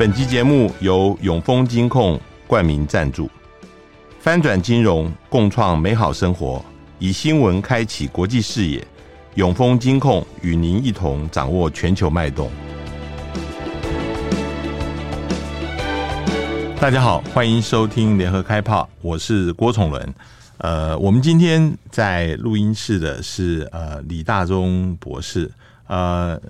本集节目由永丰金控冠名赞助，翻转金融，共创美好生活，以新闻开启国际视野。永丰金控与您一同掌握全球脉动。大家好，欢迎收听联合开炮，我是郭崇伦。呃，我们今天在录音室的是呃李大宗博士，呃。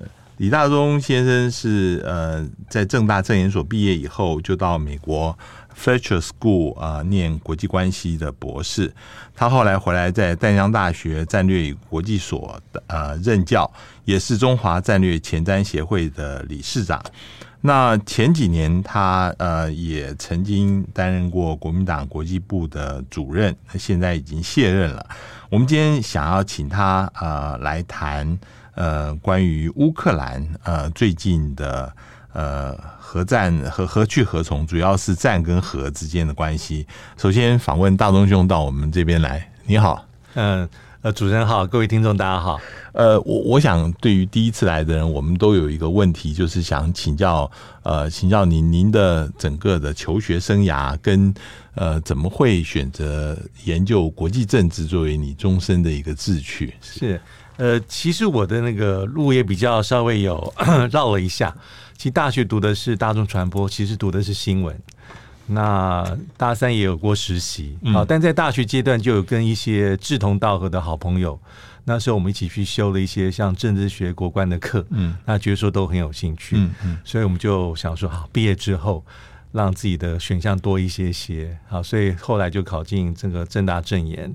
李大宗先生是呃，在政大政研所毕业以后，就到美国 Fletcher School 啊、念国际关系的博士。他后来回来在淡江大学战略与国际所呃任教，也是中华战略前瞻协会的理事长。那前几年他呃也曾经担任过国民党国际部的主任，现在已经卸任了。我们今天想要请他呃来谈。呃，关于乌克兰呃最近的呃核战和何去何从，主要是战跟和之间的关系。首先访问大东兄到我们这边来，你好，嗯呃主持人好，各位听众大家好。呃，我我想对于第一次来的人，我们都有一个问题，就是想请教呃请教您您的整个的求学生涯跟呃怎么会选择研究国际政治作为你终身的一个志趣？是。呃，其实我的那个路也比较稍微有 绕了一下。其实大学读的是大众传播，其实读的是新闻。那大三也有过实习，好、嗯，但在大学阶段就有跟一些志同道合的好朋友，那时候我们一起去修了一些像政治学、国关的课，嗯，那觉得说都很有兴趣，嗯嗯，所以我们就想说，好，毕业之后让自己的选项多一些些，好，所以后来就考进这个正大政研。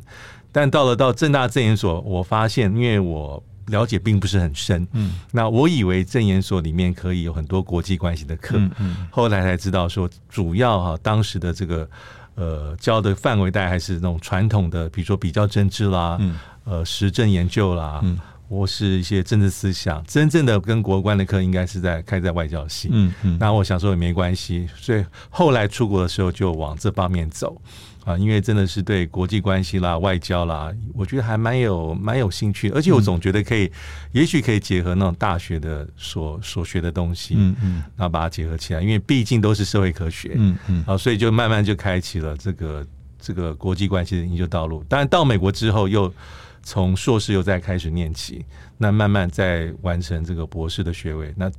但到了到正大政研所，我发现，因为我了解并不是很深，嗯，那我以为政研所里面可以有很多国际关系的课，嗯，嗯，后来才知道说，主要哈、啊、当时的这个呃教的范围带还是那种传统的，比如说比较政治啦，嗯，呃实证研究啦，嗯，或是一些政治思想，真正的跟国关的课应该是在开在外交系，嗯嗯，那我想说也没关系，所以后来出国的时候就往这方面走。啊，因为真的是对国际关系啦、外交啦，我觉得还蛮有蛮有兴趣，而且我总觉得可以，嗯、也许可以结合那种大学的所所学的东西，嗯嗯，然后把它结合起来，因为毕竟都是社会科学，嗯嗯，啊，所以就慢慢就开启了这个这个国际关系的研究道路。当然到美国之后，又从硕士又再开始念起，那慢慢再完成这个博士的学位，那。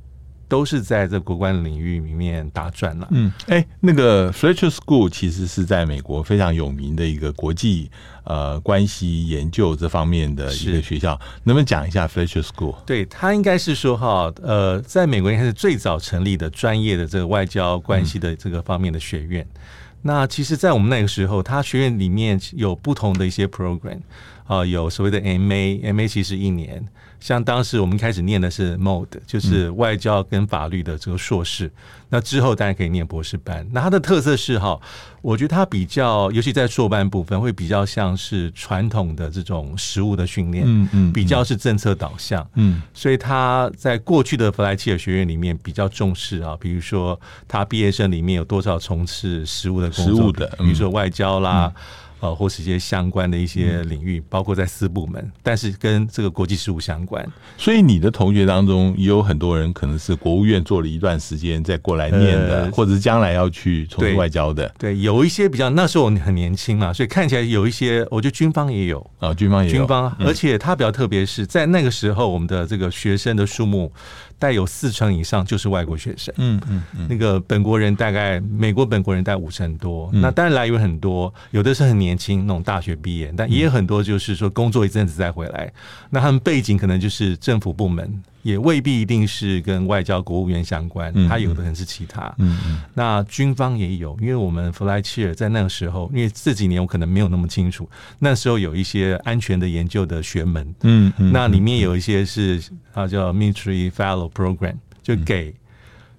都是在这国关领域里面打转了。嗯，哎，那个 Fletcher School 其实是在美国非常有名的一个国际呃关系研究这方面的一个学校，能不能讲一下 Fletcher School？对，他应该是说哈，呃，在美国应该是最早成立的专业的这个外交关系的这个方面的学院。嗯、那其实，在我们那个时候，他学院里面有不同的一些 program 啊、呃，有所谓的 MA，MA 其实一年。像当时我们开始念的是 Mode，就是外交跟法律的这个硕士。嗯、那之后大家可以念博士班。那它的特色是哈，我觉得它比较，尤其在硕班部分会比较像是传统的这种实务的训练，嗯嗯，比较是政策导向，嗯。所以他在过去的弗莱切尔学院里面比较重视啊，比如说他毕业生里面有多少从事实务的工作的，比如说外交啦。嗯呃，或是一些相关的一些领域，包括在四部门，但是跟这个国际事务相关。所以你的同学当中也有很多人可能是国务院做了一段时间再过来念的，呃、或者是将来要去从事外交的对。对，有一些比较那时候我很年轻嘛，所以看起来有一些，我觉得军方也有啊、哦，军方也有，军方，而且他比较特别是在那个时候，我们的这个学生的数目。带有四成以上就是外国学生，嗯嗯嗯，那个本国人大概美国本国人带五成多，嗯、那当然来源很多，有的是很年轻那种大学毕业，但也有很多就是说工作一阵子再回来，那他们背景可能就是政府部门。也未必一定是跟外交国务院相关，他有的可能是其他。嗯嗯，那军方也有，因为我们弗莱切尔在那个时候，因为这几年我可能没有那么清楚，那时候有一些安全的研究的学门。嗯嗯，那里面有一些是啊叫 Military Fellow Program，就给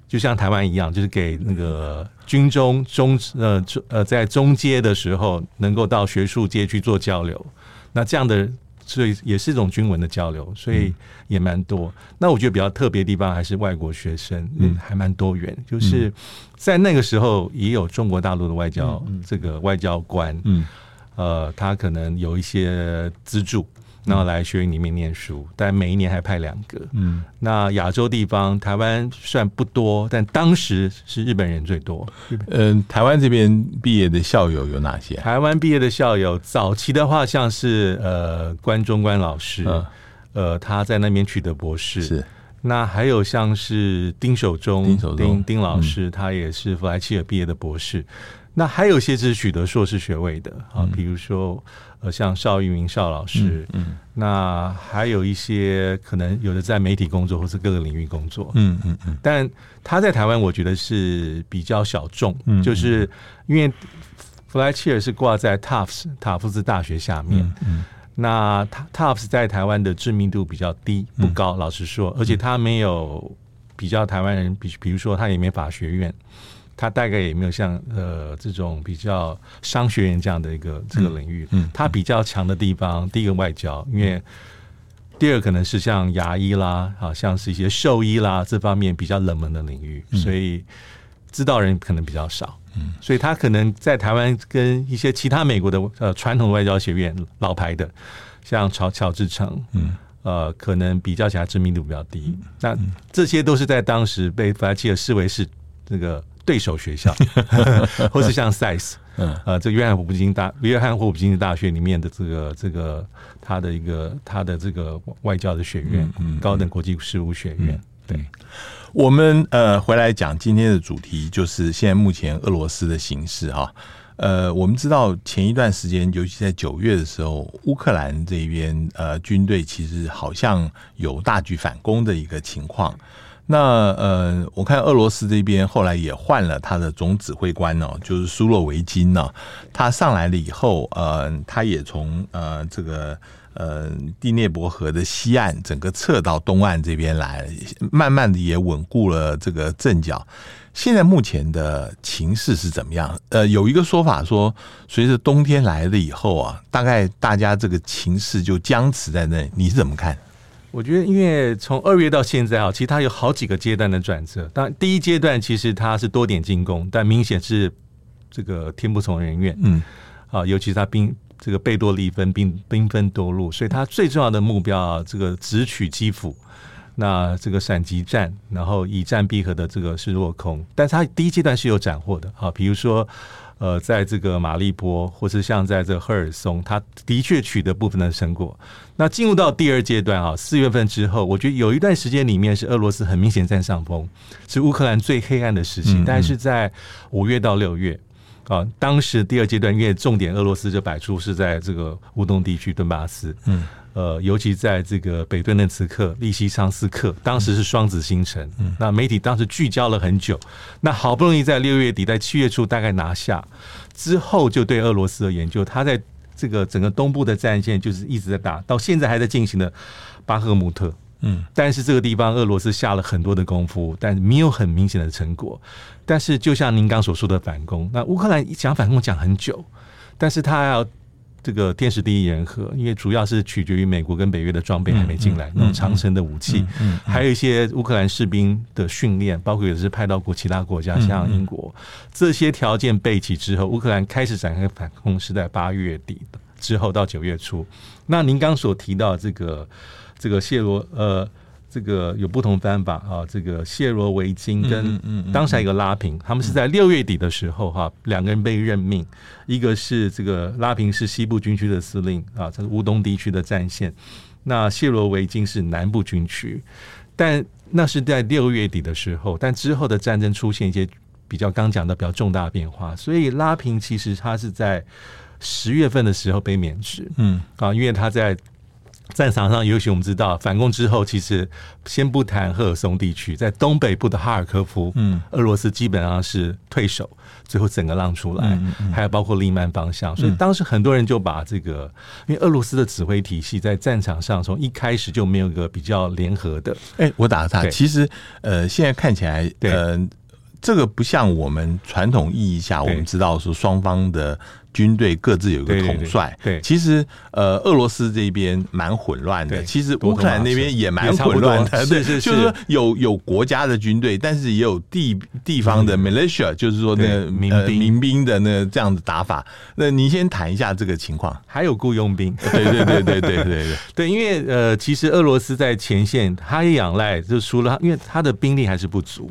就像台湾一样，就是给那个军中中呃呃在中阶的时候，能够到学术界去做交流。那这样的。所以也是一种军文的交流，所以也蛮多。那我觉得比较特别的地方还是外国学生，嗯，还蛮多元。就是在那个时候，也有中国大陆的外交，这个外交官，嗯，呃，他可能有一些资助，然后来学院里面念书，但每一年还派两个。嗯，那亚洲地方，台湾算不多，但当时是日本人最多。嗯，台湾这边毕业的校友有哪些？台湾毕业的校友，早期的话像是呃关中关老师，嗯、呃他在那边取得博士。是。那还有像是丁守中，丁守中丁，丁老师，嗯、他也是弗莱切尔毕业的博士。那还有一些是取得硕士学位的啊，比如说呃，像邵玉明邵老师，嗯，嗯，那还有一些可能有的在媒体工作或是各个领域工作，嗯嗯嗯，但他在台湾我觉得是比较小众，嗯，就是因为弗莱切尔是挂在 Tufts 塔夫斯大学下面，嗯，嗯，那 Tufts 在台湾的知名度比较低不高，嗯、老实说，而且他没有比较台湾人，比比如说他也没法学院。他大概也没有像呃这种比较商学院这样的一个这个领域，嗯，他比较强的地方，第一个外交，因为第二可能是像牙医啦，好像是一些兽医啦这方面比较冷门的领域，所以知道人可能比较少，嗯，所以他可能在台湾跟一些其他美国的呃传统外交学院老牌的，像乔乔治城，嗯，呃，可能比较起来知名度比较低，那这些都是在当时被弗莱切尔视为是这个。对手学校，或是像 SICE，嗯，呃，这约翰霍普金大约翰霍普金斯大学里面的这个这个他的一个他的这个外交的学院，嗯，高等国际事务学院。对，我们呃回来讲今天的主题，就是现在目前俄罗斯的形势哈。呃，我们知道前一段时间，尤其在九月的时候，乌克兰这边呃军队其实好像有大举反攻的一个情况。那呃，我看俄罗斯这边后来也换了他的总指挥官哦，就是苏洛维金呢。他上来了以后，呃，他也从呃这个呃第聂伯河的西岸整个撤到东岸这边来，慢慢的也稳固了这个阵脚。现在目前的情势是怎么样？呃，有一个说法说，随着冬天来了以后啊，大概大家这个情势就僵持在那里。你是怎么看？我觉得，因为从二月到现在啊，其实它有好几个阶段的转折。当然，第一阶段其实它是多点进攻，但明显是这个天不从人愿。嗯，啊，尤其是他兵这个贝多利分兵兵分多路，所以他最重要的目标啊，这个直取基辅，那这个闪击战，然后以战逼和的这个是落空。但是他第一阶段是有斩获的啊，比如说。呃，在这个马利波，或是像在这赫尔松，他的确取得部分的成果。那进入到第二阶段啊，四月份之后，我觉得有一段时间里面是俄罗斯很明显占上风，是乌克兰最黑暗的时期。但是在五月到六月啊，当时第二阶段因为重点俄罗斯就摆出是在这个乌东地区顿巴斯，嗯。呃，尤其在这个北顿涅茨克、利西昌斯克，当时是双子星城。嗯，那媒体当时聚焦了很久，那好不容易在六月底、在七月初大概拿下之后，就对俄罗斯的研究，他在这个整个东部的战线就是一直在打，到现在还在进行的巴赫穆特。嗯，但是这个地方俄罗斯下了很多的功夫，但没有很明显的成果。但是就像您刚所说的反攻，那乌克兰讲反攻讲很久，但是他要。这个天时地利人和，因为主要是取决于美国跟北约的装备还没进来，那种长城的武器，还有一些乌克兰士兵的训练，包括也是派到过其他国家，像英国，这些条件备齐之后，乌克兰开始展开反攻是在八月底之后到九月初。那您刚所提到这个这个谢罗呃。这个有不同方法啊，这个谢罗维金跟当时一个拉平，他们是在六月底的时候哈，两个人被任命，一个是这个拉平是西部军区的司令啊，这是乌东地区的战线，那谢罗维金是南部军区，但那是在六月底的时候，但之后的战争出现一些比较刚讲的比较重大的变化，所以拉平其实他是在十月份的时候被免职，嗯啊，因为他在。战场上，尤其我们知道，反攻之后，其实先不谈赫尔松地区，在东北部的哈尔科夫，嗯，俄罗斯基本上是退守，最后整个让出来，嗯嗯、还有包括利曼方向，所以当时很多人就把这个，因为俄罗斯的指挥体系在战场上从一开始就没有一个比较联合的。哎、欸，我打个岔，其实呃，现在看起来，呃。这个不像我们传统意义下，我们知道说双方的军队各自有一个统帅。对。其实呃俄罗斯这边蛮混乱的其实乌克兰那边也蛮混乱的是是就是说有有国家的军队但是也有地地方的 militia 就是说那民兵。民兵的那这样子打法。那您先谈一下这个情况。还有雇佣兵。对对对对对对。对对 因为呃其实俄罗斯在前线他也仰赖就除了因为他的兵力还是不足。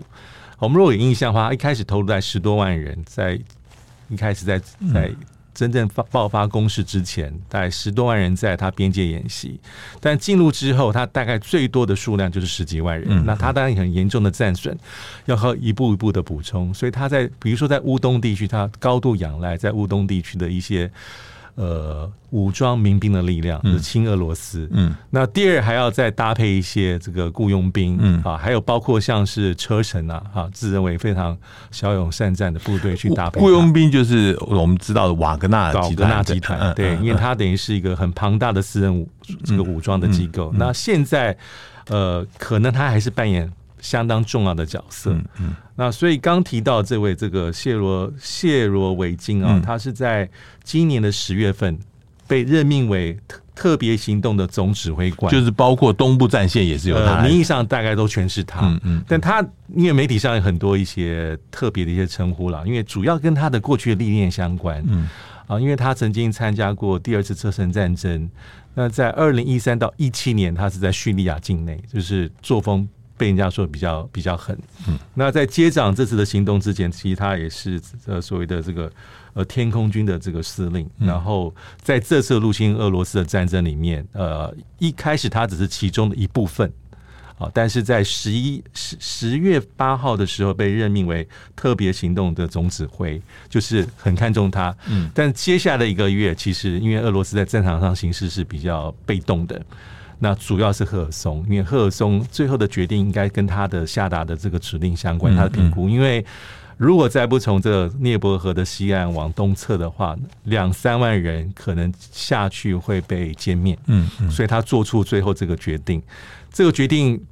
我们如果有印象的话一开始投入在十多万人在一开始在在真正发爆发攻势之前，大概十多万人在他边界演习，但进入之后，他大概最多的数量就是十几万人。那他当然很严重的战损，要靠一步一步的补充。所以他在比如说在乌东地区，他高度仰赖在乌东地区的一些。呃，武装民兵的力量就是亲俄罗斯，嗯，那第二还要再搭配一些这个雇佣兵，嗯啊，还有包括像是车臣啊，哈，自认为非常骁勇善战的部队去搭配。雇佣兵就是我们知道的瓦格纳瓦格纳集团，对，因为它等于是一个很庞大的私人武这个武装的机构。那现在呃，可能他还是扮演。相当重要的角色。嗯，嗯，那所以刚提到这位这个谢罗谢罗维金啊，嗯、他是在今年的十月份被任命为特特别行动的总指挥官，就是包括东部战线也是有他、呃，名义上大概都全是他。嗯嗯，但他因为媒体上有很多一些特别的一些称呼了，因为主要跟他的过去的历练相关。嗯啊，因为他曾经参加过第二次车臣战争，那在二零一三到一七年，他是在叙利亚境内，就是作风。被人家说比较比较狠，嗯，那在接掌这次的行动之前，其实他也是呃所谓的这个呃天空军的这个司令，然后在这次入侵俄罗斯的战争里面，呃一开始他只是其中的一部分，啊，但是在十一十十月八号的时候被任命为特别行动的总指挥，就是很看重他，嗯，但接下来的一个月，其实因为俄罗斯在战场上形势是比较被动的。那主要是赫尔松，因为赫尔松最后的决定应该跟他的下达的这个指令相关，他的评估。因为如果再不从这个聂伯河的西岸往东侧的话，两三万人可能下去会被歼灭。嗯，所以他做出最后这个决定。这个决定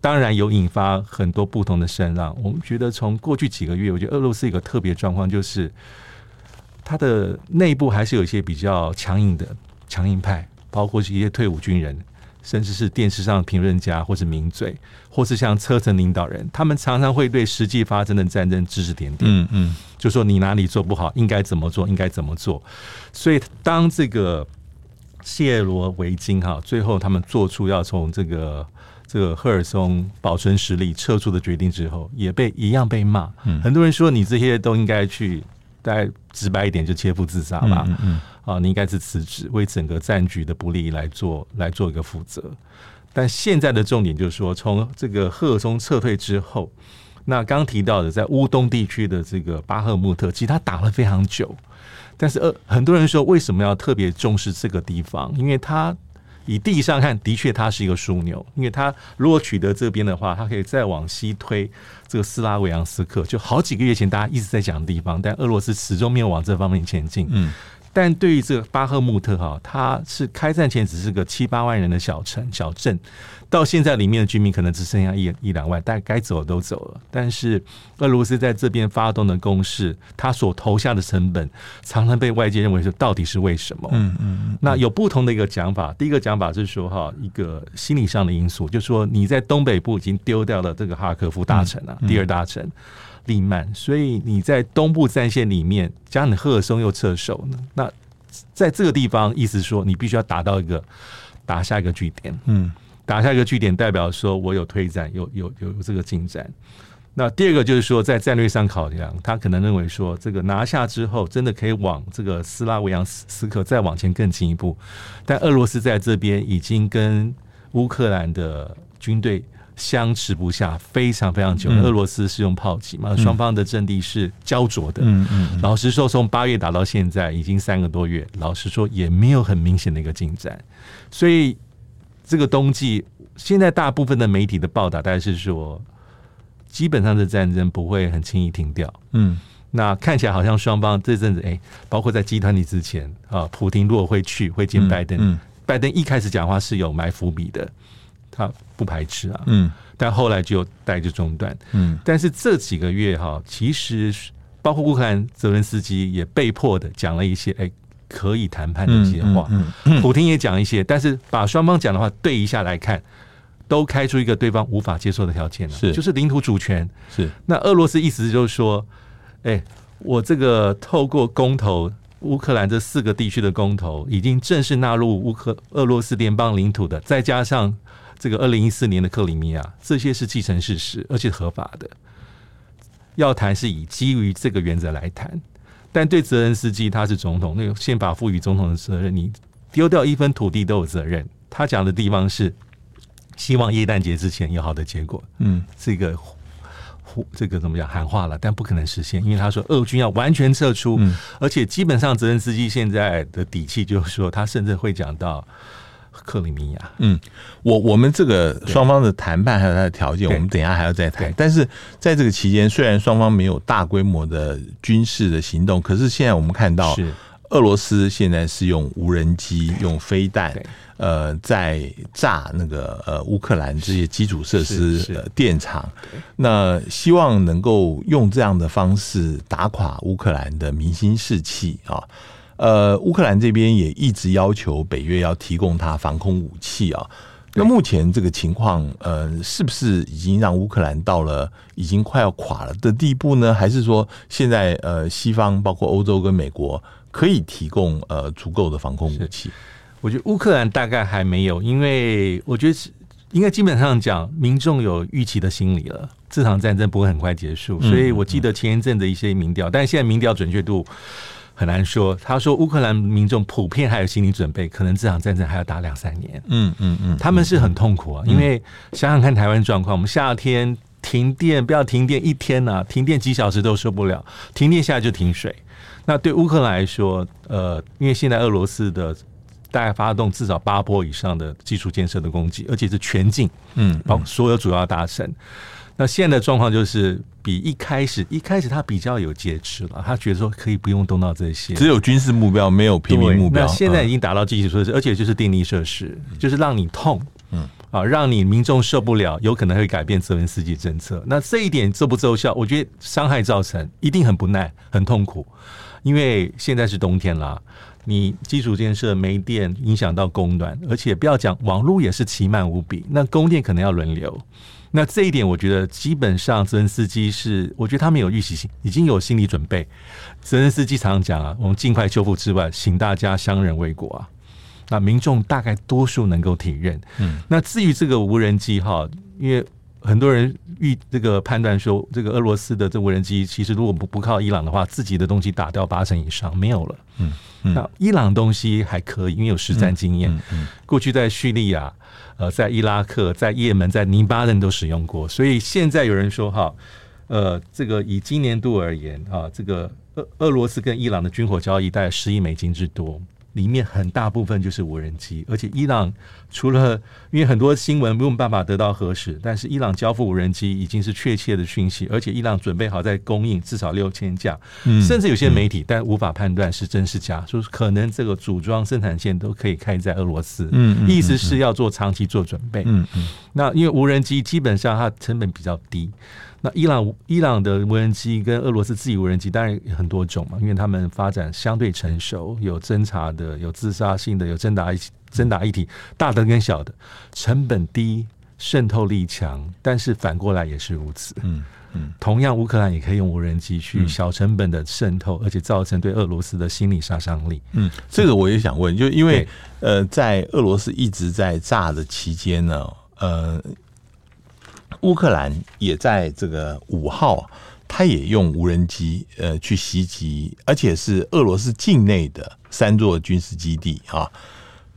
当然有引发很多不同的声浪。我们觉得从过去几个月，我觉得俄罗斯一个特别状况就是，他的内部还是有一些比较强硬的强硬派。包括是一些退伍军人，甚至是电视上评论家，或是名嘴，或是像车臣领导人，他们常常会对实际发生的战争指指点点。嗯嗯，就说你哪里做不好，应该怎么做，应该怎么做。所以当这个谢罗维金哈，最后他们做出要从这个这个赫尔松保存实力撤出的决定之后，也被一样被骂。嗯，很多人说你这些都应该去，再直白一点就切腹自杀吧。嗯嗯。啊，你应该是辞职，为整个战局的不利来做来做一个负责。但现在的重点就是说，从这个赫尔松撤退之后，那刚提到的在乌东地区的这个巴赫穆特，其实他打了非常久。但是呃，很多人说为什么要特别重视这个地方？因为他以地上看，的确它是一个枢纽。因为它如果取得这边的话，它可以再往西推这个斯拉维扬斯克，就好几个月前大家一直在讲的地方，但俄罗斯始终没有往这方面前进。嗯。但对于这个巴赫穆特哈，它是开战前只是个七八万人的小城小镇，到现在里面的居民可能只剩下一一两万，但该走的都走了。但是俄罗斯在这边发动的攻势，他所投下的成本，常常被外界认为是到底是为什么？嗯嗯。那有不同的一个讲法，第一个讲法是说哈，一个心理上的因素，就是说你在东北部已经丢掉了这个哈尔科夫大城了，第二大城。利曼，所以你在东部战线里面，加上你赫尔松又撤守，那在这个地方，意思说你必须要达到一个打下一个据点，嗯，打下一个据点代表说我有推展，有有有这个进展。那第二个就是说，在战略上考量，他可能认为说，这个拿下之后，真的可以往这个斯拉维扬斯克再往前更进一步，但俄罗斯在这边已经跟乌克兰的军队。相持不下，非常非常久。俄罗斯是用炮击嘛，双方的阵地是焦灼的。嗯嗯。老实说，从八月打到现在，已经三个多月。老实说，也没有很明显的一个进展。所以，这个冬季，现在大部分的媒体的报道，大概是说，基本上的战争不会很轻易停掉。嗯。那看起来好像双方这阵子，哎，包括在集团里之前啊，普京如果会去会见拜登，拜登一开始讲话是有埋伏笔的。他不排斥啊，嗯，但后来就带着中断，嗯，但是这几个月哈，其实包括乌克兰泽连斯基也被迫的讲了一些，哎，可以谈判的一些话。普京也讲一些，但是把双方讲的话对一下来看，都开出一个对方无法接受的条件了，是就是领土主权。是那俄罗斯意思就是说，哎，我这个透过公投，乌克兰这四个地区的公投已经正式纳入乌克俄罗斯联邦领土的，再加上这个二零一四年的克里米亚，这些是既成事实，而且合法的。要谈是以基于这个原则来谈，但对泽连斯基他是总统，那个宪法赋予总统的责任，你丢掉一分土地都有责任。他讲的地方是希望耶诞节之前有好的结果，嗯，这个这个怎么讲喊话了，但不可能实现，因为他说俄军要完全撤出，嗯、而且基本上泽连斯基现在的底气就是说，他甚至会讲到。克里米亚，嗯，我我们这个双方的谈判还有它的条件，我们等一下还要再谈。但是在这个期间，虽然双方没有大规模的军事的行动，可是现在我们看到，俄罗斯现在是用无人机、用飞弹，呃，在炸那个呃乌克兰这些基础设施、呃电厂，那希望能够用这样的方式打垮乌克兰的民心士气啊。呃，乌克兰这边也一直要求北约要提供他防空武器啊。那目前这个情况，呃，是不是已经让乌克兰到了已经快要垮了的地步呢？还是说现在呃，西方包括欧洲跟美国可以提供呃足够的防空武器？我觉得乌克兰大概还没有，因为我觉得是应该基本上讲，民众有预期的心理了，这场战争不会很快结束。所以我记得前一阵的一些民调，但是现在民调准确度。很难说。他说，乌克兰民众普遍还有心理准备，可能这场战争还要打两三年。嗯嗯嗯，他们是很痛苦啊，因为想想看台湾状况，我们夏天停电，不要停电一天呐、啊，停电几小时都受不了，停电下来就停水。那对乌克兰来说，呃，因为现在俄罗斯的大概发动至少八波以上的基础建设的攻击，而且是全境，嗯，包括所有主要大城。那现在的状况就是比一开始，一开始他比较有节制了，他觉得说可以不用动到这些，只有军事目标，没有平民目标。那现在已经达到基础设施，而且就是电力设施，就是让你痛，嗯啊，让你民众受不了，有可能会改变泽连斯基政策。那这一点奏不奏效？我觉得伤害造成一定很不耐，很痛苦，因为现在是冬天啦，你基础建设没电，影响到供暖，而且不要讲网络也是奇慢无比，那供电可能要轮流。那这一点，我觉得基本上泽连斯基是，我觉得他们有预习性，已经有心理准备。泽连斯基常常讲啊，我们尽快修复之外，请大家相忍为国啊。那民众大概多数能够体认。嗯，那至于这个无人机哈，因为很多人预这个判断说，这个俄罗斯的这无人机其实如果不不靠伊朗的话，自己的东西打掉八成以上没有了。嗯，嗯，那伊朗东西还可以，因为有实战经验。嗯，嗯，过去在叙利亚。呃，在伊拉克、在也门、在黎巴嫩都使用过，所以现在有人说哈，呃，这个以今年度而言啊，这个俄俄罗斯跟伊朗的军火交易大概十亿美金之多。里面很大部分就是无人机，而且伊朗除了因为很多新闻没有办法得到核实，但是伊朗交付无人机已经是确切的讯息，而且伊朗准备好在供应至少六千架，嗯，甚至有些媒体但无法判断是真是假，说可能这个组装生产线都可以开在俄罗斯，嗯，意思是要做长期做准备，嗯嗯，那因为无人机基本上它成本比较低。那伊朗伊朗的无人机跟俄罗斯自己无人机当然很多种嘛，因为他们发展相对成熟，有侦察的，有自杀性的，有侦打一侦打一体，大的跟小的，成本低，渗透力强，但是反过来也是如此。嗯嗯，同样乌克兰也可以用无人机去小成本的渗透，而且造成对俄罗斯的心理杀伤力。嗯，这个我也想问，就因为呃，在俄罗斯一直在炸的期间呢，呃。乌克兰也在这个五号，他也用无人机呃去袭击，而且是俄罗斯境内的三座军事基地啊。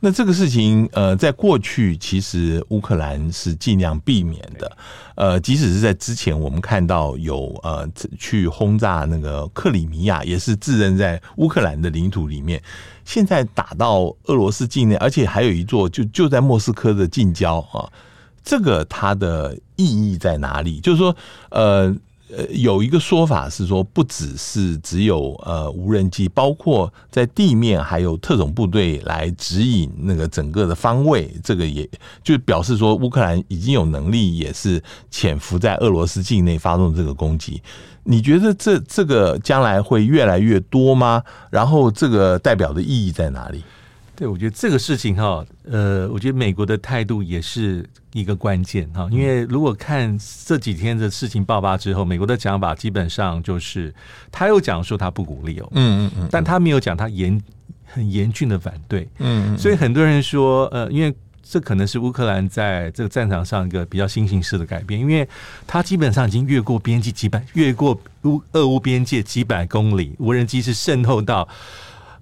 那这个事情呃，在过去其实乌克兰是尽量避免的。呃，即使是在之前，我们看到有呃去轰炸那个克里米亚，也是自认在乌克兰的领土里面。现在打到俄罗斯境内，而且还有一座就就在莫斯科的近郊啊。这个它的意义在哪里？就是说，呃，呃，有一个说法是说，不只是只有呃无人机，包括在地面还有特种部队来指引那个整个的方位，这个也就表示说乌克兰已经有能力，也是潜伏在俄罗斯境内发动这个攻击。你觉得这这个将来会越来越多吗？然后这个代表的意义在哪里？对，我觉得这个事情哈，呃，我觉得美国的态度也是一个关键哈。因为如果看这几天的事情爆发之后，美国的讲法基本上就是，他又讲说他不鼓励哦，嗯嗯嗯，但他没有讲他严很严峻的反对，嗯嗯，所以很多人说，呃，因为这可能是乌克兰在这个战场上一个比较新形式的改变，因为他基本上已经越过边境几百，越过乌俄乌边界几百公里，无人机是渗透到。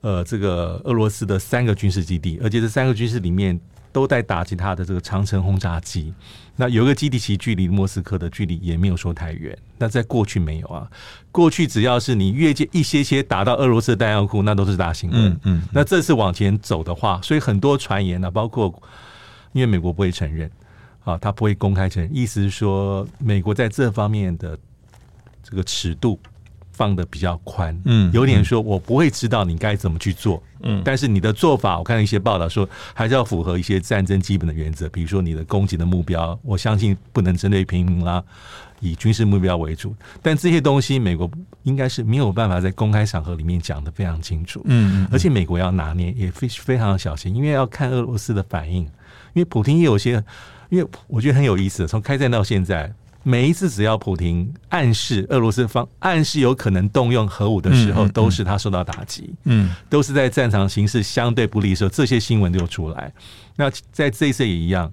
呃，这个俄罗斯的三个军事基地，而且这三个军事里面都在打击他的这个长城轰炸机。那有一个基地其实距离莫斯科的距离也没有说太远。那在过去没有啊，过去只要是你越界一些些打到俄罗斯的弹药库，那都是大新闻。嗯嗯。那这次往前走的话，所以很多传言呢、啊，包括因为美国不会承认啊，他不会公开承认，意思是说美国在这方面的这个尺度。放的比较宽，嗯，有点说我不会知道你该怎么去做，嗯，但是你的做法，我看了一些报道说，还是要符合一些战争基本的原则，比如说你的攻击的目标，我相信不能针对平民啦，以军事目标为主。但这些东西，美国应该是没有办法在公开场合里面讲的非常清楚，嗯，而且美国要拿捏也非非常小心，因为要看俄罗斯的反应，因为普京也有些，因为我觉得很有意思，从开战到现在。每一次只要普廷暗示俄罗斯方暗示有可能动用核武的时候，都是他受到打击。嗯，都是在战场形势相对不利的时候，这些新闻就出来。那在这一次也一样，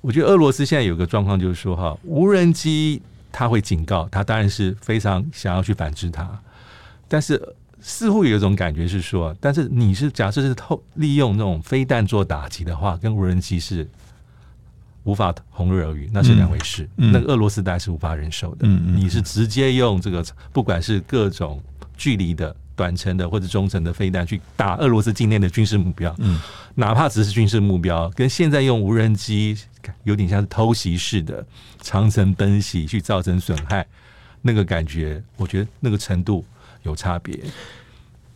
我觉得俄罗斯现在有个状况就是说，哈，无人机他会警告，他当然是非常想要去反制它，但是似乎有一种感觉是说，但是你是假设是透利用那种飞弹做打击的话，跟无人机是。无法同日而语，那是两回事。那个俄罗斯大概是无法忍受的。你是直接用这个，不管是各种距离的、短程的或者中程的飞弹去打俄罗斯境内的军事目标，嗯、哪怕只是军事目标，跟现在用无人机有点像是偷袭式的长程奔袭去造成损害，那个感觉，我觉得那个程度有差别。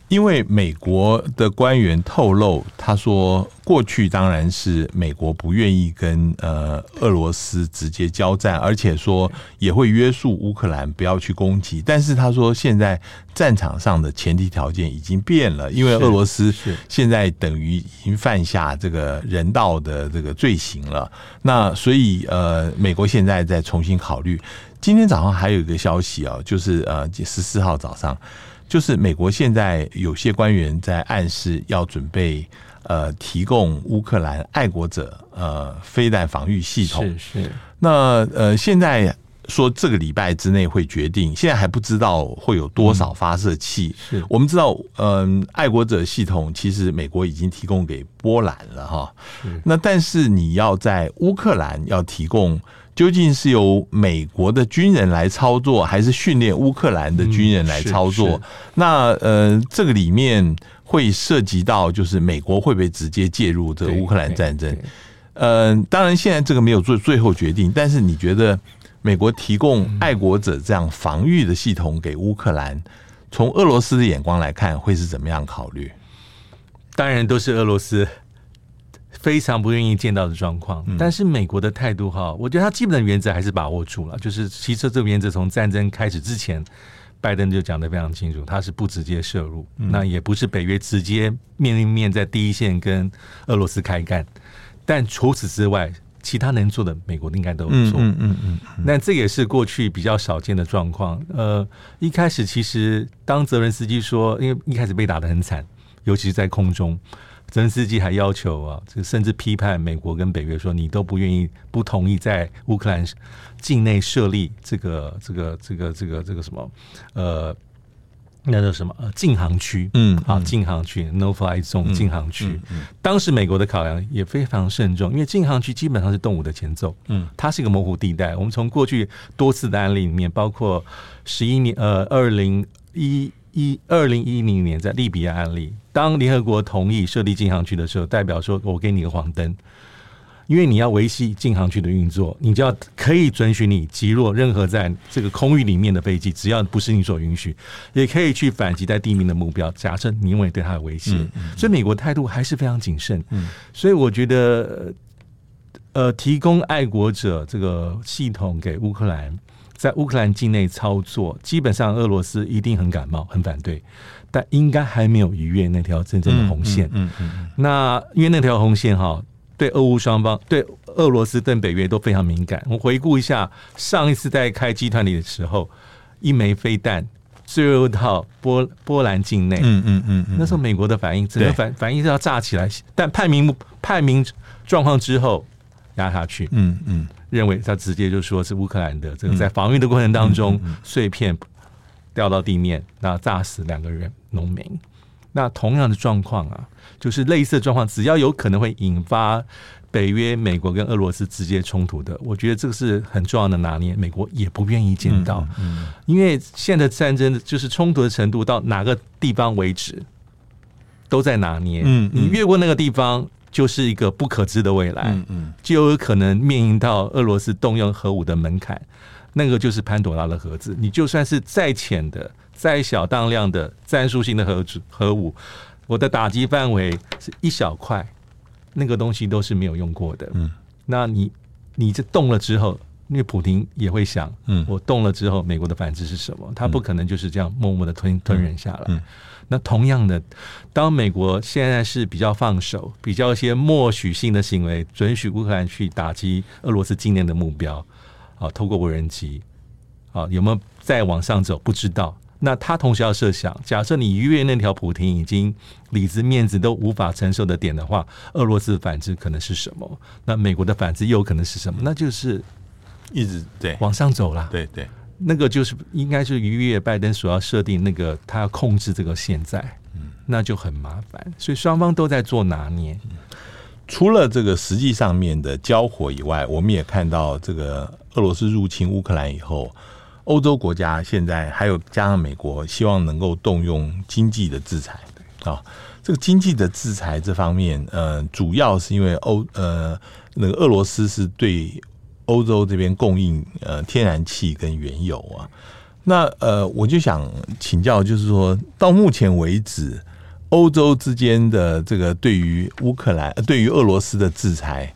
因为美国的官员透露，他说过去当然是美国不愿意跟呃俄罗斯直接交战，而且说也会约束乌克兰不要去攻击。但是他说现在战场上的前提条件已经变了，因为俄罗斯现在等于已经犯下这个人道的这个罪行了。那所以呃，美国现在在重新考虑。今天早上还有一个消息啊，就是呃十四号早上。就是美国现在有些官员在暗示要准备呃提供乌克兰爱国者呃飞弹防御系统。是是。那呃现在说这个礼拜之内会决定，现在还不知道会有多少发射器。是。我们知道，嗯，爱国者系统其实美国已经提供给波兰了哈。是。那但是你要在乌克兰要提供。究竟是由美国的军人来操作，还是训练乌克兰的军人来操作？嗯、那呃，这个里面会涉及到，就是美国会不会直接介入这个乌克兰战争？呃，当然现在这个没有做最后决定，但是你觉得美国提供爱国者这样防御的系统给乌克兰，从俄罗斯的眼光来看，会是怎么样考虑？当然都是俄罗斯。非常不愿意见到的状况，但是美国的态度哈，我觉得他基本的原则还是把握住了。就是其实这个原则从战争开始之前，拜登就讲得非常清楚，他是不直接涉入，那也不是北约直接面对面在第一线跟俄罗斯开干。但除此之外，其他能做的，美国应该都有做。嗯嗯嗯。那这也是过去比较少见的状况。呃，一开始其实当泽伦斯基说，因为一开始被打得很惨，尤其是在空中。泽连斯基还要求啊，这甚至批判美国跟北约说，你都不愿意、不同意在乌克兰境内设立这个、这个、这个、这个、这个什么？呃，那叫什么？呃，禁航区。嗯，啊，禁航区 （No Fly Zone） 禁航区。嗯，嗯，当时美国的考量也非常慎重，因为禁航区基本上是动武的前奏。嗯，它是一个模糊地带。我们从过去多次的案例里面，包括十一年，呃，二零一。一二零一零年在利比亚案例，当联合国同意设立禁航区的时候，代表说我给你个黄灯，因为你要维系禁航区的运作，你就要可以准许你击落任何在这个空域里面的飞机，只要不是你所允许，也可以去反击在地面的目标。假设你认为对它有威胁，嗯嗯、所以美国态度还是非常谨慎。嗯，所以我觉得，呃，提供爱国者这个系统给乌克兰，在乌克兰境内操作，基本上俄罗斯一定很感冒、很反对，但应该还没有逾越那条真正的红线。嗯嗯，嗯，那因为那条红线哈。对俄乌双方，对俄罗斯、对北约都非常敏感。我回顾一下，上一次在开集团里的时候，一枚飞弹坠入到波波兰境内，嗯嗯嗯，那时候美国的反应，整个反反应是要炸起来，但判明判明状况之后压下去，嗯嗯，认为他直接就说是乌克兰的这个在防御的过程当中碎片掉到地面，然后炸死两个人农民。那同样的状况啊，就是类似的状况，只要有可能会引发北约、美国跟俄罗斯直接冲突的，我觉得这个是很重要的拿捏，美国也不愿意见到，嗯，嗯，因为现在的战争就是冲突的程度到哪个地方为止，都在拿捏，嗯，你越过那个地方，就是一个不可知的未来，嗯嗯，就有可能面临到俄罗斯动用核武的门槛，那个就是潘朵拉的盒子，你就算是再浅的。再小当量的战术性的核子核武，我的打击范围是一小块，那个东西都是没有用过的。嗯，那你你这动了之后，因为普京也会想，嗯，我动了之后，美国的反制是什么？他不可能就是这样默默的吞吞忍下来。嗯，那同样的，当美国现在是比较放手，比较一些默许性的行为，准许乌克兰去打击俄罗斯今年的目标，啊，透过无人机，啊，有没有再往上走？不知道。那他同时要设想，假设你逾越那条普廷已经里子面子都无法承受的点的话，俄罗斯的反制可能是什么？那美国的反制又可能是什么？那就是一直对往上走了。对对，那个就是应该是逾越拜登所要设定那个他要控制这个现在，嗯，那就很麻烦。所以双方都在做拿捏。除了这个实际上面的交火以外，我们也看到这个俄罗斯入侵乌克兰以后。欧洲国家现在还有加上美国，希望能够动用经济的制裁啊。这个经济的制裁这方面，呃，主要是因为欧呃那个俄罗斯是对欧洲这边供应呃天然气跟原油啊。那呃，我就想请教，就是说到目前为止，欧洲之间的这个对于乌克兰、对于俄罗斯的制裁，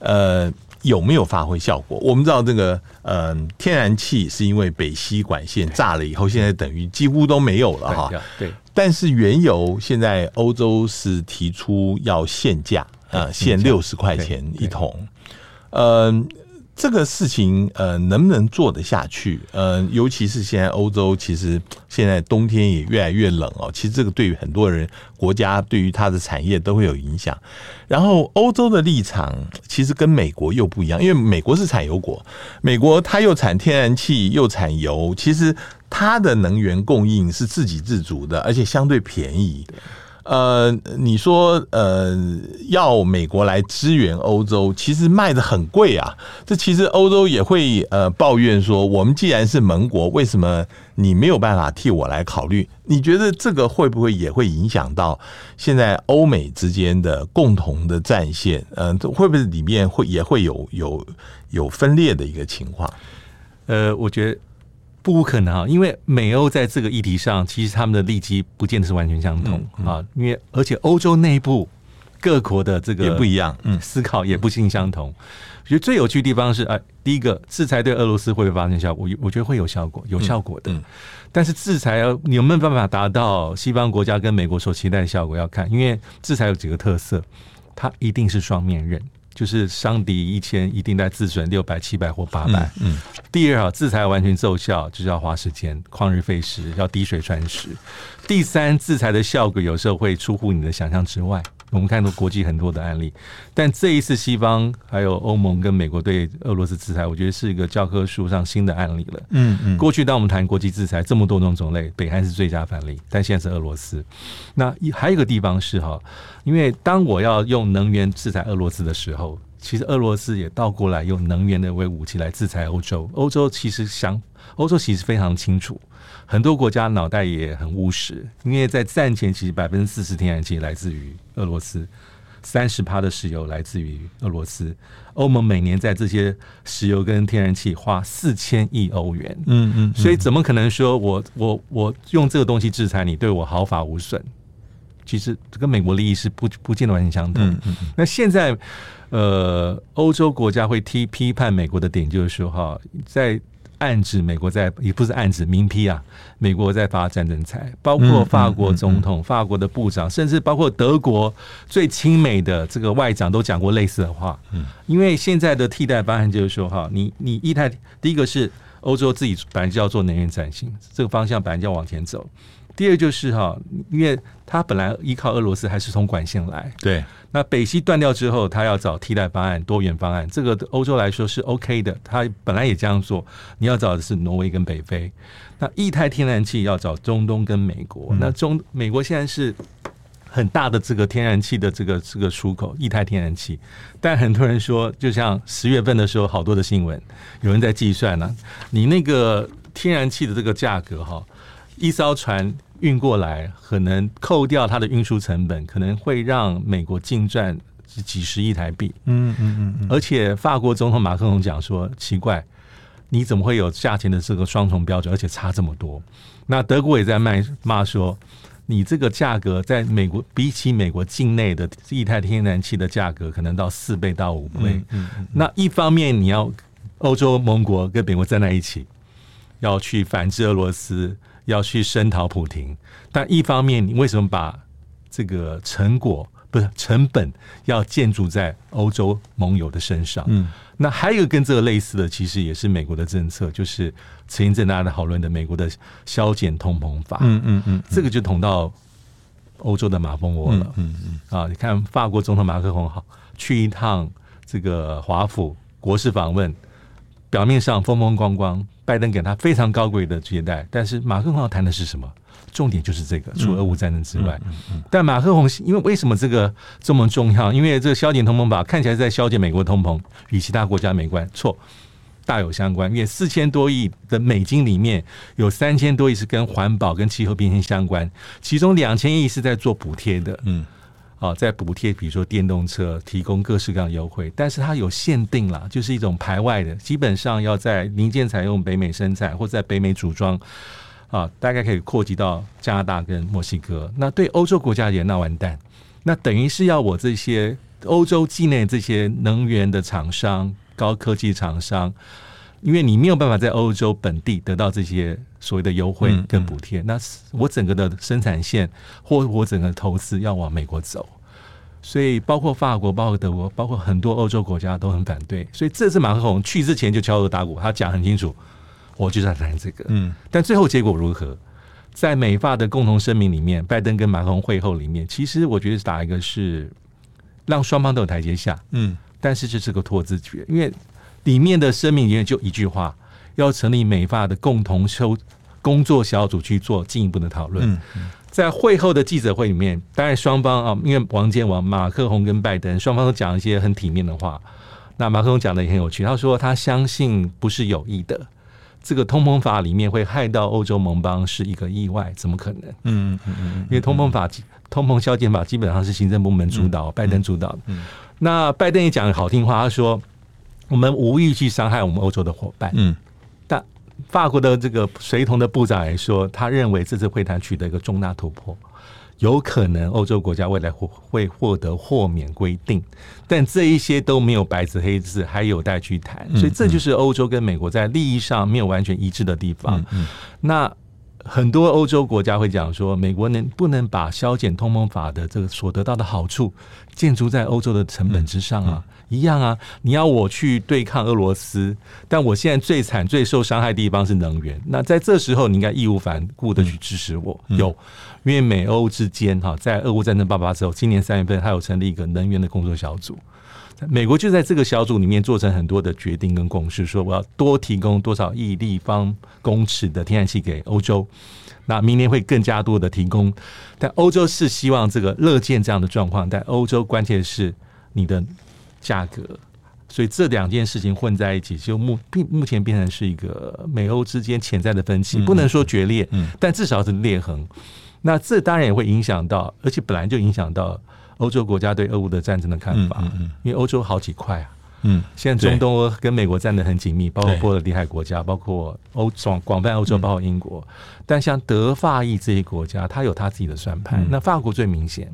呃。有没有发挥效果？我们知道这个，呃，天然气是因为北溪管线炸了以后，现在等于几乎都没有了哈。对。但是原油现在欧洲是提出要限价，呃，限六十块钱一桶，呃。这个事情呃能不能做得下去？呃，尤其是现在欧洲，其实现在冬天也越来越冷哦。其实这个对于很多人国家，对于它的产业都会有影响。然后欧洲的立场其实跟美国又不一样，因为美国是产油国，美国它又产天然气又产油，其实它的能源供应是自给自足的，而且相对便宜。呃，你说呃，要美国来支援欧洲，其实卖得很贵啊。这其实欧洲也会呃抱怨说，我们既然是盟国，为什么你没有办法替我来考虑？你觉得这个会不会也会影响到现在欧美之间的共同的战线？嗯、呃，会不会里面会也会有有有分裂的一个情况？呃，我觉得。不可能啊，因为美欧在这个议题上，其实他们的利基不见得是完全相同啊。因为而且欧洲内部各国的这个也不一样，嗯，思考也不尽相同。我觉得最有趣的地方是，哎，第一个制裁对俄罗斯会不会发生效果？我我觉得会有效果，有效果的。但是制裁你有没有办法达到西方国家跟美国所期待的效果？要看，因为制裁有几个特色，它一定是双面刃。就是伤敌一千，一定在自损六百、七百或八百。嗯，第二啊，制裁完全奏效，就是要花时间，旷日费时，要滴水穿石。第三，制裁的效果有时候会出乎你的想象之外。我们看到国际很多的案例，但这一次西方还有欧盟跟美国对俄罗斯制裁，我觉得是一个教科书上新的案例了。嗯嗯，过去当我们谈国际制裁这么多种种类，北韩是最佳范例，但现在是俄罗斯。那还有一个地方是哈，因为当我要用能源制裁俄罗斯的时候，其实俄罗斯也倒过来用能源的为武器来制裁欧洲。欧洲其实想，欧洲其实非常清楚。很多国家脑袋也很务实，因为在战前其实百分之四十天然气来自于俄罗斯，三十趴的石油来自于俄罗斯。欧盟每年在这些石油跟天然气花四千亿欧元，嗯嗯，所以怎么可能说我我我用这个东西制裁你，对我毫发无损？其实这跟美国利益是不不见得完全相同。嗯嗯，那现在呃，欧洲国家会批批判美国的点就是说哈，在。暗指美国在也不是暗指明批啊，美国在发战争财，包括法国总统、法国的部长，甚至包括德国最亲美的这个外长都讲过类似的话。嗯，因为现在的替代方案就是说，哈，你你液态第一个是欧洲自己本来就要做能源转型，这个方向本来就要往前走。第二就是哈，因为它本来依靠俄罗斯还是从管线来，对。那北溪断掉之后，他要找替代方案、多元方案，这个欧洲来说是 OK 的。他本来也这样做，你要找的是挪威跟北非。那液态天然气要找中东跟美国。嗯、那中美国现在是很大的这个天然气的这个这个出口，液态天然气。但很多人说，就像十月份的时候，好多的新闻，有人在计算呢、啊，你那个天然气的这个价格哈，一艘船。运过来可能扣掉它的运输成本，可能会让美国净赚几十亿台币。嗯嗯嗯。而且法国总统马克龙讲说：“奇怪，你怎么会有价钱的这个双重标准，而且差这么多？”那德国也在骂骂说：“你这个价格在美国比起美国境内的液态天然气的价格，可能到四倍到五倍。”嗯嗯。那一方面你要欧洲盟国跟美国站在一起，要去反制俄罗斯。要去声讨普廷，但一方面，你为什么把这个成果不是成本要建筑在欧洲盟友的身上？嗯，那还有跟这个类似的，其实也是美国的政策，就是前一阵大家讨论的美国的削减通膨法。嗯嗯嗯，这个就捅到欧洲的马蜂窝了。嗯嗯，嗯啊，你看法国总统马克龙好去一趟这个华府国事访问。表面上风风光光，拜登给他非常高贵的接待，但是马克宏要谈的是什么？重点就是这个，除了俄乌战争之外。嗯嗯嗯嗯、但马克宏因为为什么这个这么重要？因为这个削减通膨法看起来在削减美国通膨，与其他国家没关，错，大有相关。因为四千多亿的美金里面有三千多亿是跟环保、跟气候变迁相关，其中两千亿是在做补贴的。嗯。啊，在补贴，比如说电动车，提供各式各样优惠，但是它有限定啦，就是一种排外的，基本上要在零件采用北美生产或在北美组装，啊，大概可以扩及到加拿大跟墨西哥。那对欧洲国家也那完蛋，那等于是要我这些欧洲境内这些能源的厂商、高科技厂商。因为你没有办法在欧洲本地得到这些所谓的优惠跟补贴，嗯嗯、那我整个的生产线或我整个投资要往美国走，所以包括法国、包括德国、包括很多欧洲国家都很反对。所以这次马克龙去之前就敲锣打鼓，他讲很清楚，我就在谈这个。嗯，但最后结果如何？在美法的共同声明里面，拜登跟马克龙会后里面，其实我觉得是打一个是让双方都有台阶下。嗯，但是这是个拖字诀，因为。里面的声明里面就一句话，要成立美发的共同修工作小组去做进一步的讨论。嗯嗯、在会后的记者会里面，当然双方啊，因为王建王、马克宏跟拜登双方都讲一些很体面的话。那马克宏讲的也很有趣，他说他相信不是有意的，这个通膨法里面会害到欧洲盟邦是一个意外，怎么可能？嗯嗯嗯，因为通膨法、通膨削减法基本上是行政部门主导，嗯、拜登主导。嗯嗯、那拜登也讲好听话，他说。我们无意去伤害我们欧洲的伙伴。嗯，但法国的这个随同的部长来说，他认为这次会谈取得一个重大突破，有可能欧洲国家未来会会获得豁免规定，但这一些都没有白纸黑字，还有待去谈。所以这就是欧洲跟美国在利益上没有完全一致的地方。嗯，那很多欧洲国家会讲说，美国能不能把削减通膨法的这个所得到的好处建筑在欧洲的成本之上啊？一样啊！你要我去对抗俄罗斯，但我现在最惨、最受伤害的地方是能源。那在这时候，你应该义无反顾的去支持我。嗯、有，因为美欧之间哈，在俄乌战争爆发之后，今年三月份，他有成立一个能源的工作小组。美国就在这个小组里面做成很多的决定跟共识，说我要多提供多少亿立方公尺的天然气给欧洲。那明年会更加多的提供，但欧洲是希望这个乐见这样的状况。但欧洲关键是你的。价格，所以这两件事情混在一起，就目并目前变成是一个美欧之间潜在的分歧，不能说决裂，但至少是裂痕。那这当然也会影响到，而且本来就影响到欧洲国家对俄乌的战争的看法，嗯嗯嗯、因为欧洲好几块啊。嗯，现在中东跟美国站得很紧密，包括波罗的海国家，包括欧广广泛欧洲，包括英国。嗯、但像德法意这些国家，它有它自己的算盘。嗯、那法国最明显，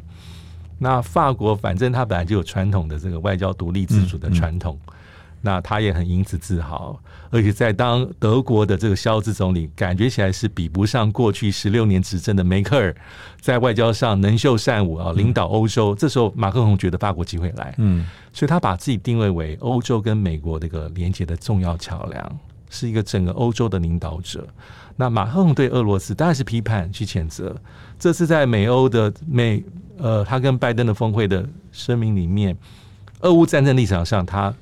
那法国反正它本来就有传统的这个外交独立自主的传统。嗯嗯那他也很因此自豪，而且在当德国的这个肖兹总理，感觉起来是比不上过去十六年执政的梅克尔，在外交上能秀善舞啊，领导欧洲。嗯、这时候马克龙觉得法国机会来，嗯，所以他把自己定位为欧洲跟美国这个连接的重要桥梁，是一个整个欧洲的领导者。那马克宏对俄罗斯当然是批判去谴责，这次在美欧的美呃，他跟拜登的峰会的声明里面，俄乌战争立场上他。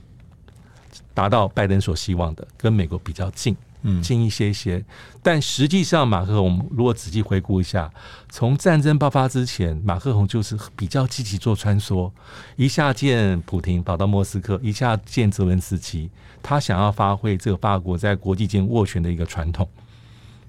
达到拜登所希望的，跟美国比较近，近一些些。但实际上，马克宏如果仔细回顾一下，从战争爆发之前，马克龙就是比较积极做穿梭，一下见普廷跑到莫斯科，一下见泽伦斯基，他想要发挥这个法国在国际间斡旋的一个传统。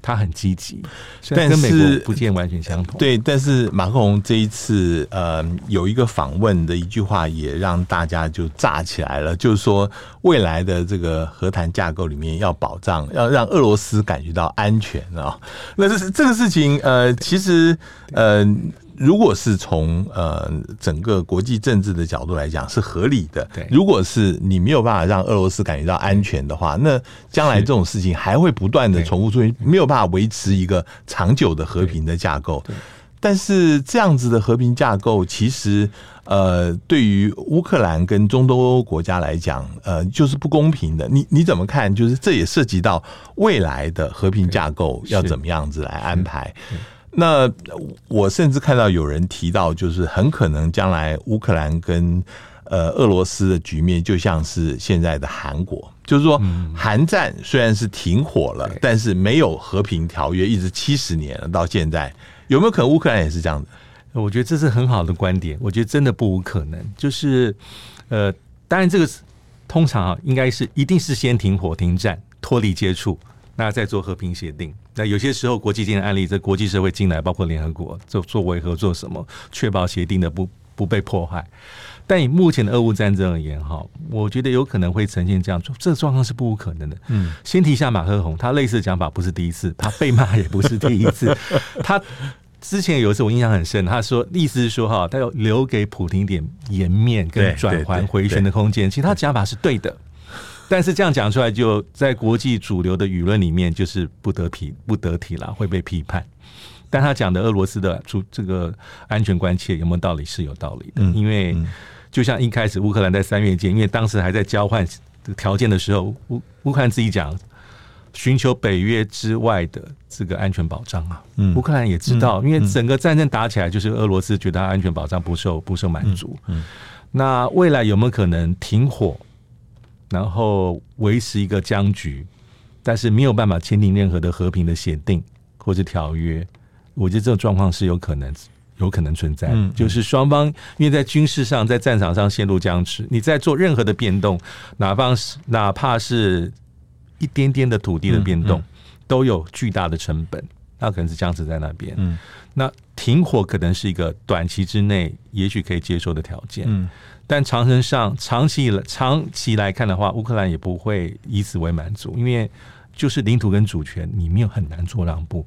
他很积极，但跟美国不见完全相同。对，但是马克龙这一次，呃，有一个访问的一句话，也让大家就炸起来了，就是说未来的这个和谈架构里面要保障，要让俄罗斯感觉到安全啊。那这是这个事情，呃，其实，呃。如果是从呃整个国际政治的角度来讲是合理的，对。如果是你没有办法让俄罗斯感觉到安全的话，那将来这种事情还会不断的重复出现，没有办法维持一个长久的和平的架构。但是这样子的和平架构，其实呃对于乌克兰跟中东欧国家来讲，呃就是不公平的。你你怎么看？就是这也涉及到未来的和平架构要怎么样子来安排。那我甚至看到有人提到，就是很可能将来乌克兰跟呃俄罗斯的局面就像是现在的韩国，就是说韩战虽然是停火了，但是没有和平条约，一直七十年了，到现在有没有可能乌克兰也是这样的？我觉得这是很好的观点，我觉得真的不无可能。就是呃，当然这个通常啊，应该是一定是先停火、停战、脱离接触。那再做和平协定，那有些时候国际间的案例，在国际社会进来，包括联合国，做作为合作什么，确保协定的不不被破坏。但以目前的俄乌战争而言，哈，我觉得有可能会呈现这样，这个状况是不无可能的。嗯，先提一下马克宏，他类似的讲法不是第一次，他被骂也不是第一次。他之前有一次我印象很深，他说意思是说哈，他要留给普亭点颜面跟转圜回旋的空间。其实他讲法是对的。但是这样讲出来，就在国际主流的舆论里面，就是不得体不得体了，会被批判。但他讲的俄罗斯的出这个安全关切有没有道理？是有道理的，因为就像一开始乌克兰在三月间，因为当时还在交换条件的时候，乌乌克兰自己讲寻求北约之外的这个安全保障啊。乌克兰也知道，因为整个战争打起来，就是俄罗斯觉得安全保障不受不受满足。那未来有没有可能停火？然后维持一个僵局，但是没有办法签订任何的和平的协定或者条约。我觉得这种状况是有可能、有可能存在。嗯，就是双方因为在军事上、在战场上陷入僵持，你在做任何的变动，哪怕是哪怕是一点点的土地的变动，都有巨大的成本。那可能是僵持在那边。嗯，那停火可能是一个短期之内也许可以接受的条件。嗯。但长城上，长期来长期来看的话，乌克兰也不会以此为满足，因为就是领土跟主权，你没有很难做让步。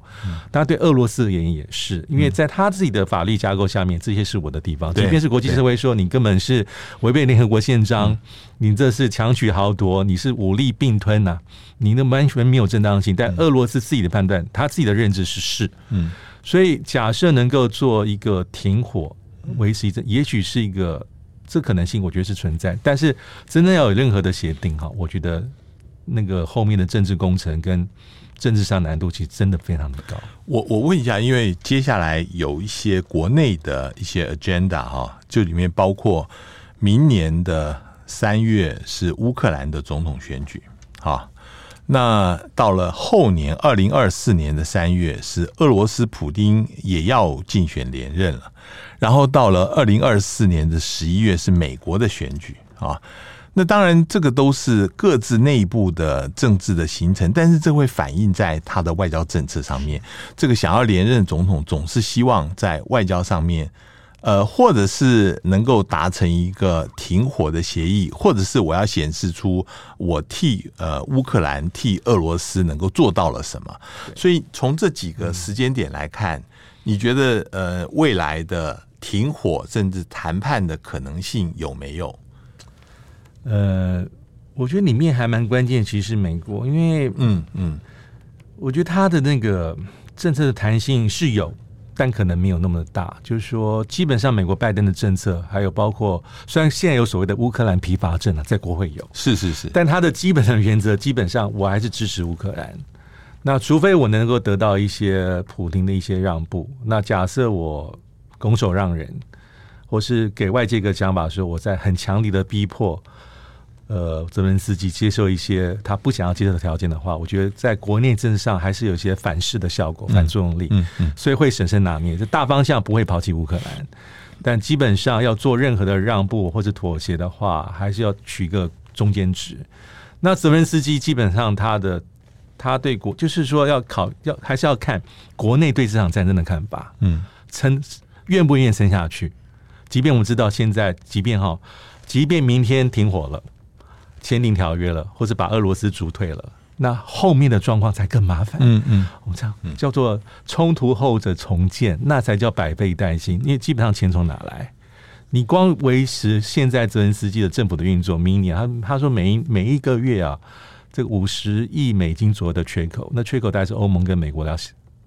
当然，对俄罗斯而言也是，因为在他自己的法律架构下面，这些是我的地方。即便是国际社会说你根本是违背联合国宪章，你这是强取豪夺，你是武力并吞呐，你那完全没有正当性。但俄罗斯自己的判断，他自己的认知是是。嗯，所以假设能够做一个停火，维持一阵，也许是一个。这可能性我觉得是存在，但是真正要有任何的协定哈，我觉得那个后面的政治工程跟政治上难度其实真的非常的高。我我问一下，因为接下来有一些国内的一些 agenda 哈，就里面包括明年的三月是乌克兰的总统选举哈，那到了后年二零二四年的三月是俄罗斯普丁也要竞选连任了。然后到了二零二四年的十一月是美国的选举啊，那当然这个都是各自内部的政治的形成，但是这会反映在他的外交政策上面。这个想要连任总统总是希望在外交上面，呃，或者是能够达成一个停火的协议，或者是我要显示出我替呃乌克兰替俄罗斯能够做到了什么。所以从这几个时间点来看，嗯、你觉得呃未来的停火甚至谈判的可能性有没有？呃，我觉得里面还蛮关键，其实美国，因为嗯嗯，嗯我觉得他的那个政策的弹性是有。但可能没有那么的大，就是说，基本上美国拜登的政策，还有包括虽然现在有所谓的乌克兰疲乏症啊，在国会有，是是是，但他的基本的原则，基本上我还是支持乌克兰。那除非我能够得到一些普京的一些让步，那假设我拱手让人，或是给外界一个讲法说，我在很强力的逼迫。呃，泽连斯基接受一些他不想要接受的条件的话，我觉得在国内政治上还是有一些反噬的效果、反作用力，嗯嗯，所以会审慎拿捏。这大方向不会抛弃乌克兰，但基本上要做任何的让步或者妥协的话，还是要取一个中间值。那泽连斯基基本上他的他对国就是说要考要还是要看国内对这场战争的看法，嗯，撑愿不愿意撑下去？即便我们知道现在，即便哈，即便明天停火了。签订条约了，或者把俄罗斯逐退了，那后面的状况才更麻烦。嗯嗯，我们这样叫做冲突后者重建，那才叫百倍担心。因为基本上钱从哪来？你光维持现在泽连斯基的政府的运作，明年他他说每一每一个月啊，这个五十亿美金左右的缺口，那缺口大概是欧盟跟美国要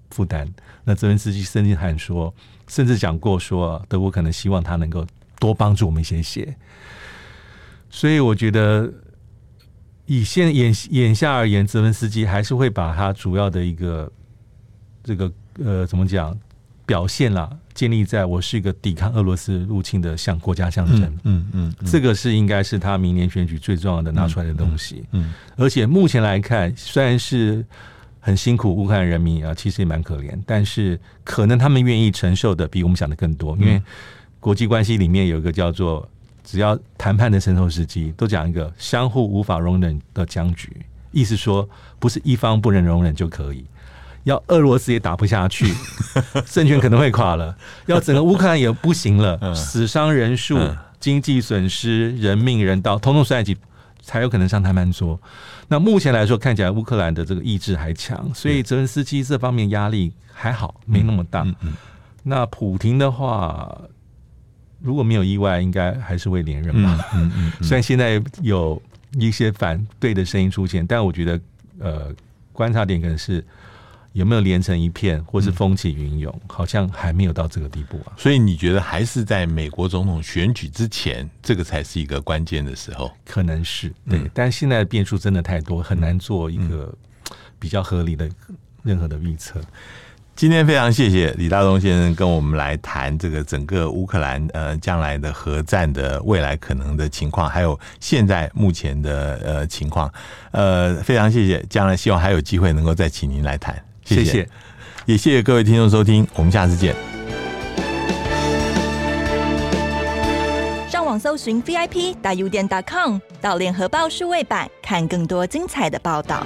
负担。那泽连斯基甚至还说，甚至讲过说，德国可能希望他能够多帮助我们一些些。所以我觉得。以现眼眼下而言，泽文斯基还是会把他主要的一个这个呃怎么讲表现啦，建立在我是一个抵抗俄罗斯入侵的像国家象征，嗯嗯，嗯嗯。这个是应该是他明年选举最重要的拿出来的东西，嗯而且目前来看，虽然是很辛苦，乌克兰人民啊，其实也蛮可怜，但是可能他们愿意承受的比我们想的更多，因为国际关系里面有一个叫做。只要谈判的成熟时机，都讲一个相互无法容忍的僵局，意思说不是一方不能容忍就可以，要俄罗斯也打不下去，政权可能会垮了，要整个乌克兰也不行了，死伤人数、经济损失、人命、人道，统统算一起，才有可能上谈判桌。那目前来说，看起来乌克兰的这个意志还强，所以泽连斯基这方面压力还好，没那么大。那普廷的话。如果没有意外，应该还是会连任吧。嗯嗯嗯、虽然现在有一些反对的声音出现，但我觉得，呃，观察点可能是有没有连成一片，或是风起云涌，嗯、好像还没有到这个地步啊。所以你觉得还是在美国总统选举之前，这个才是一个关键的时候？可能是对，嗯、但现在的变数真的太多，很难做一个比较合理的任何的预测。今天非常谢谢李大东先生跟我们来谈这个整个乌克兰呃将来的核战的未来可能的情况，还有现在目前的呃情况，呃非常谢谢，将来希望还有机会能够再请您来谈，谢谢，谢谢也谢谢各位听众收听，我们下次见。上网搜寻 VIP 大 U 点 .com 到联合报数位版看更多精彩的报道。